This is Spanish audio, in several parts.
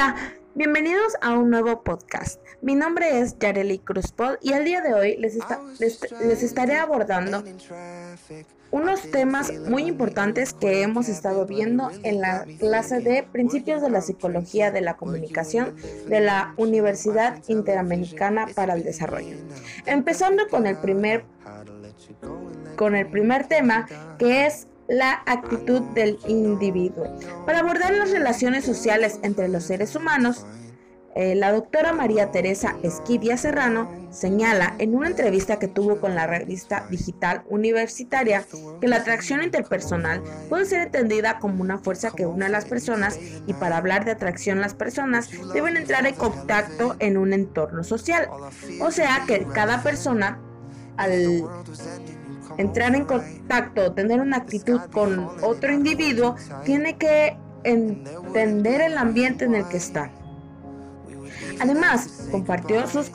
Hola, bienvenidos a un nuevo podcast. Mi nombre es Yareli Cruzpod y el día de hoy les, les, estaré abordando unos temas muy importantes que hemos estado viendo en la clase de Principios de la Psicología de la Comunicación de la Universidad Interamericana para el Desarrollo. Empezando con el primer con el primer tema que es la actitud del individuo. Para abordar las relaciones sociales entre los seres humanos, eh, la doctora María Teresa Esquivia Serrano señala en una entrevista que tuvo con la revista digital universitaria que la atracción interpersonal puede ser entendida como una fuerza que une a las personas y para hablar de atracción las personas deben entrar en contacto en un entorno social. O sea que cada persona al entrar en contacto, tener una actitud con otro individuo, tiene que entender el ambiente en el que está. Además, compartió sus,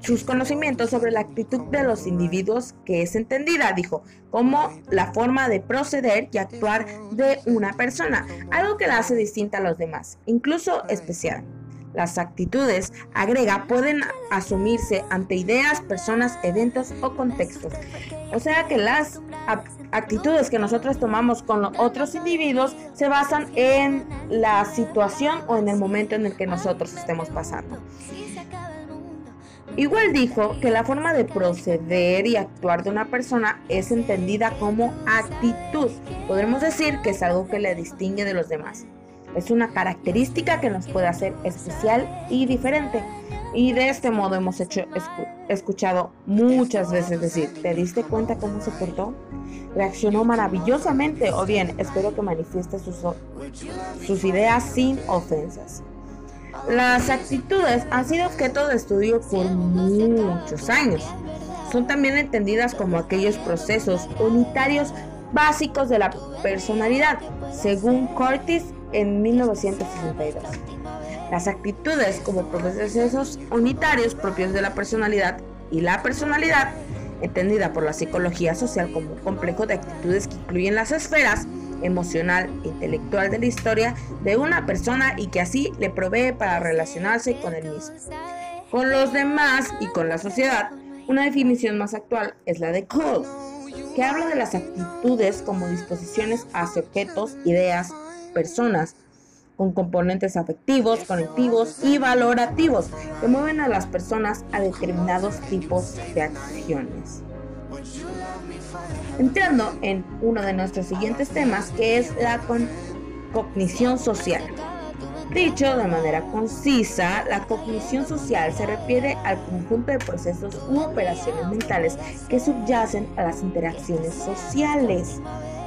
sus, conocimientos sobre la actitud de los individuos que es entendida, dijo, como la forma de proceder y actuar de una persona, algo que la hace distinta a los demás, incluso especial. Las actitudes, agrega, pueden asumirse ante ideas, personas, eventos o contextos. O sea que las actitudes que nosotros tomamos con otros individuos se basan en la situación o en el momento en el que nosotros estemos pasando. Igual dijo que la forma de proceder y actuar de una persona es entendida como actitud. Podremos decir que es algo que le distingue de los demás. Es una característica que nos puede hacer especial y diferente. Y de este modo hemos hecho, escuchado muchas veces decir, ¿te diste cuenta cómo se portó? Reaccionó maravillosamente o bien, espero que manifieste sus, sus ideas sin ofensas. Las actitudes han sido objeto de estudio por muchos años. Son también entendidas como aquellos procesos unitarios básicos de la personalidad, según Curtis en 1962. Las actitudes como procesos unitarios propios de la personalidad y la personalidad, entendida por la psicología social como un complejo de actitudes que incluyen las esferas emocional e intelectual de la historia de una persona y que así le provee para relacionarse con el mismo. Con los demás y con la sociedad, una definición más actual es la de Cole, que habla de las actitudes como disposiciones hacia objetos, ideas, personas con componentes afectivos, conectivos y valorativos que mueven a las personas a determinados tipos de acciones. Entrando en uno de nuestros siguientes temas que es la cognición social. Dicho de manera concisa, la cognición social se refiere al conjunto de procesos u operaciones mentales que subyacen a las interacciones sociales.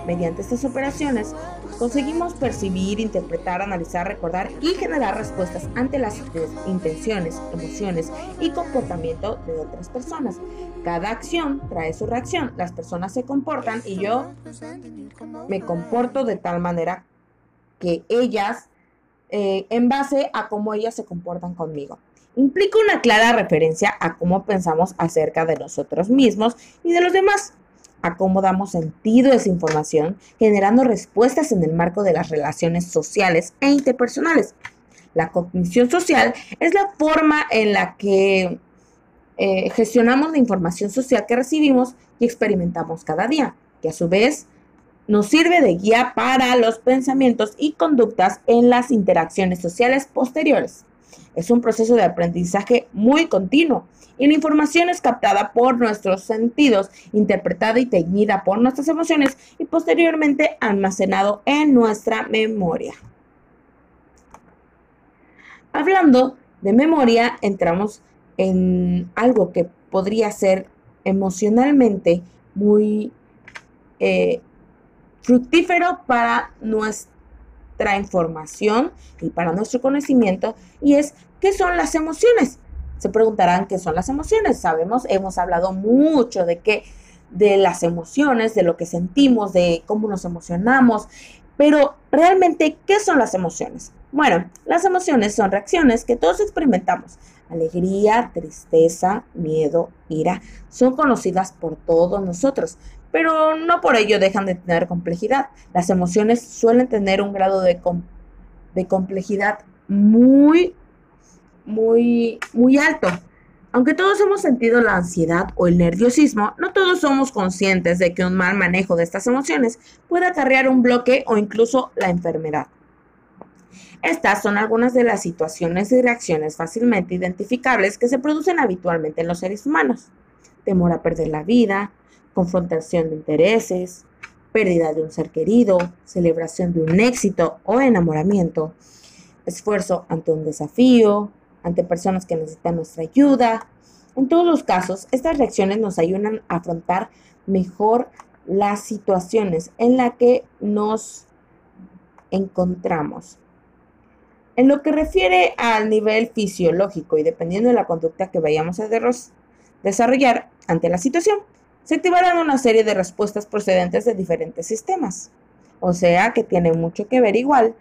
Mediante estas operaciones, conseguimos percibir, interpretar, analizar, recordar y generar respuestas ante las intenciones, emociones y comportamiento de otras personas. Cada acción trae su reacción. Las personas se comportan y yo me comporto de tal manera que ellas, eh, en base a cómo ellas se comportan conmigo implica una clara referencia a cómo pensamos acerca de nosotros mismos y de los demás a cómo damos sentido a esa información, generando respuestas en el marco de las relaciones sociales e interpersonales. La cognición social es la forma en la que eh, gestionamos la información social que recibimos y experimentamos cada día, que a su vez nos sirve de guía para los pensamientos y conductas en las interacciones sociales posteriores. Es un proceso de aprendizaje muy continuo y la información es captada por nuestros sentidos, interpretada y teñida por nuestras emociones y posteriormente almacenado en nuestra memoria. Hablando de memoria, entramos en algo que podría ser emocionalmente muy eh, fructífero para nuestra información y para nuestro conocimiento y es qué son las emociones. Se preguntarán qué son las emociones. Sabemos, hemos hablado mucho de que de las emociones, de lo que sentimos, de cómo nos emocionamos, pero realmente ¿qué son las emociones? Bueno, las emociones son reacciones que todos experimentamos. Alegría, tristeza, miedo, ira, son conocidas por todos nosotros, pero no por ello dejan de tener complejidad. Las emociones suelen tener un grado de, de complejidad muy, muy, muy alto. Aunque todos hemos sentido la ansiedad o el nerviosismo, no todos somos conscientes de que un mal manejo de estas emociones puede acarrear un bloque o incluso la enfermedad. Estas son algunas de las situaciones y reacciones fácilmente identificables que se producen habitualmente en los seres humanos. Temor a perder la vida, confrontación de intereses, pérdida de un ser querido, celebración de un éxito o enamoramiento, esfuerzo ante un desafío, ante personas que necesitan nuestra ayuda. En todos los casos, estas reacciones nos ayudan a afrontar mejor las situaciones en las que nos encontramos. En lo que refiere al nivel fisiológico y dependiendo de la conducta que vayamos a desarrollar ante la situación, se activarán una serie de respuestas procedentes de diferentes sistemas. O sea que tiene mucho que ver igual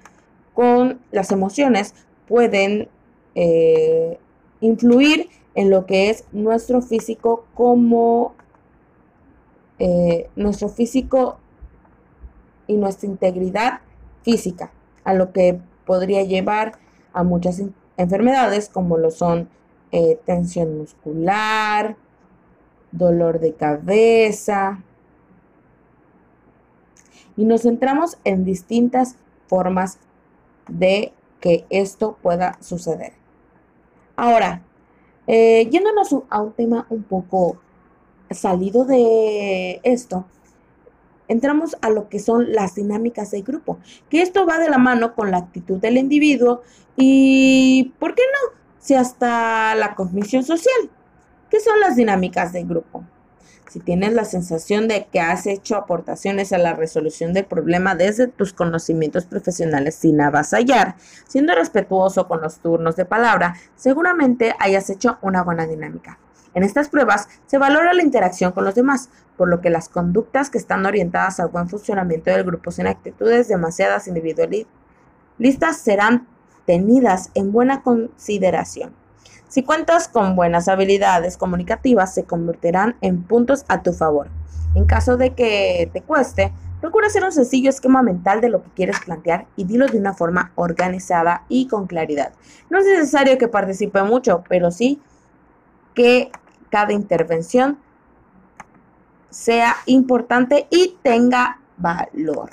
con las emociones, pueden eh, influir en lo que es nuestro físico como eh, nuestro físico y nuestra integridad física, a lo que podría llevar a muchas enfermedades como lo son eh, tensión muscular, dolor de cabeza. Y nos centramos en distintas formas de que esto pueda suceder. Ahora, eh, yéndonos a un tema un poco salido de esto, entramos a lo que son las dinámicas de grupo, que esto va de la mano con la actitud del individuo y, ¿por qué no? Si hasta la cognición social. ¿Qué son las dinámicas de grupo? Si tienes la sensación de que has hecho aportaciones a la resolución del problema desde tus conocimientos profesionales sin avasallar, siendo respetuoso con los turnos de palabra, seguramente hayas hecho una buena dinámica. En estas pruebas se valora la interacción con los demás, por lo que las conductas que están orientadas al buen funcionamiento del grupo sin actitudes demasiadas individualistas serán tenidas en buena consideración. Si cuentas con buenas habilidades comunicativas, se convertirán en puntos a tu favor. En caso de que te cueste, procura hacer un sencillo esquema mental de lo que quieres plantear y dilo de una forma organizada y con claridad. No es necesario que participe mucho, pero sí que cada intervención sea importante y tenga valor.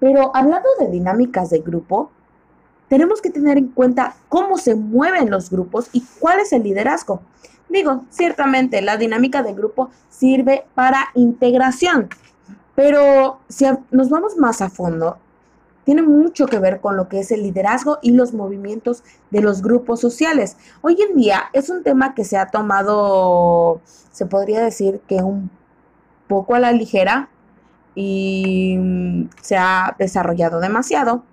Pero hablando de dinámicas de grupo, tenemos que tener en cuenta cómo se mueven los grupos y cuál es el liderazgo. Digo, ciertamente la dinámica de grupo sirve para integración, pero si nos vamos más a fondo, tiene mucho que ver con lo que es el liderazgo y los movimientos de los grupos sociales. Hoy en día es un tema que se ha tomado, se podría decir que un poco a la ligera y mm, se ha desarrollado demasiado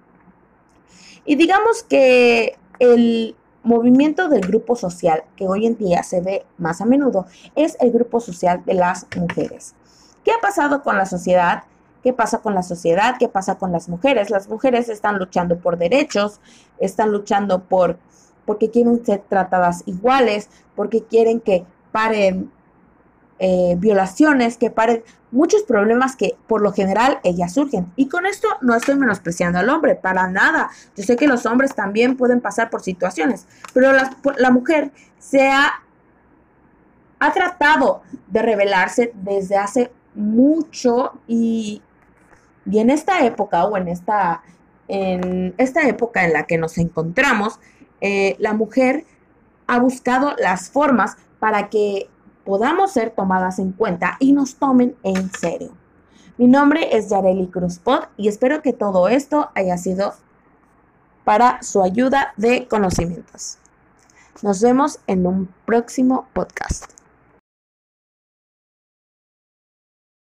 y digamos que el movimiento del grupo social que hoy en día se ve más a menudo es el grupo social de las mujeres. ¿Qué ha pasado con la sociedad? ¿Qué pasa con la sociedad? ¿Qué pasa con las mujeres? Las mujeres están luchando por derechos, están luchando por porque quieren ser tratadas iguales, porque quieren que paren eh, violaciones, que paren muchos problemas que por lo general ellas surgen. Y con esto no estoy menospreciando al hombre, para nada. Yo sé que los hombres también pueden pasar por situaciones, pero la, la mujer se ha, ha tratado de rebelarse desde hace mucho y, y en esta época o en esta, en esta época en la que nos encontramos, eh, la mujer ha buscado las formas para que podamos ser tomadas en cuenta y nos tomen en serio. Mi nombre es Yareli Cruzpot y espero que todo esto haya sido para su ayuda de conocimientos. Nos vemos en un próximo podcast.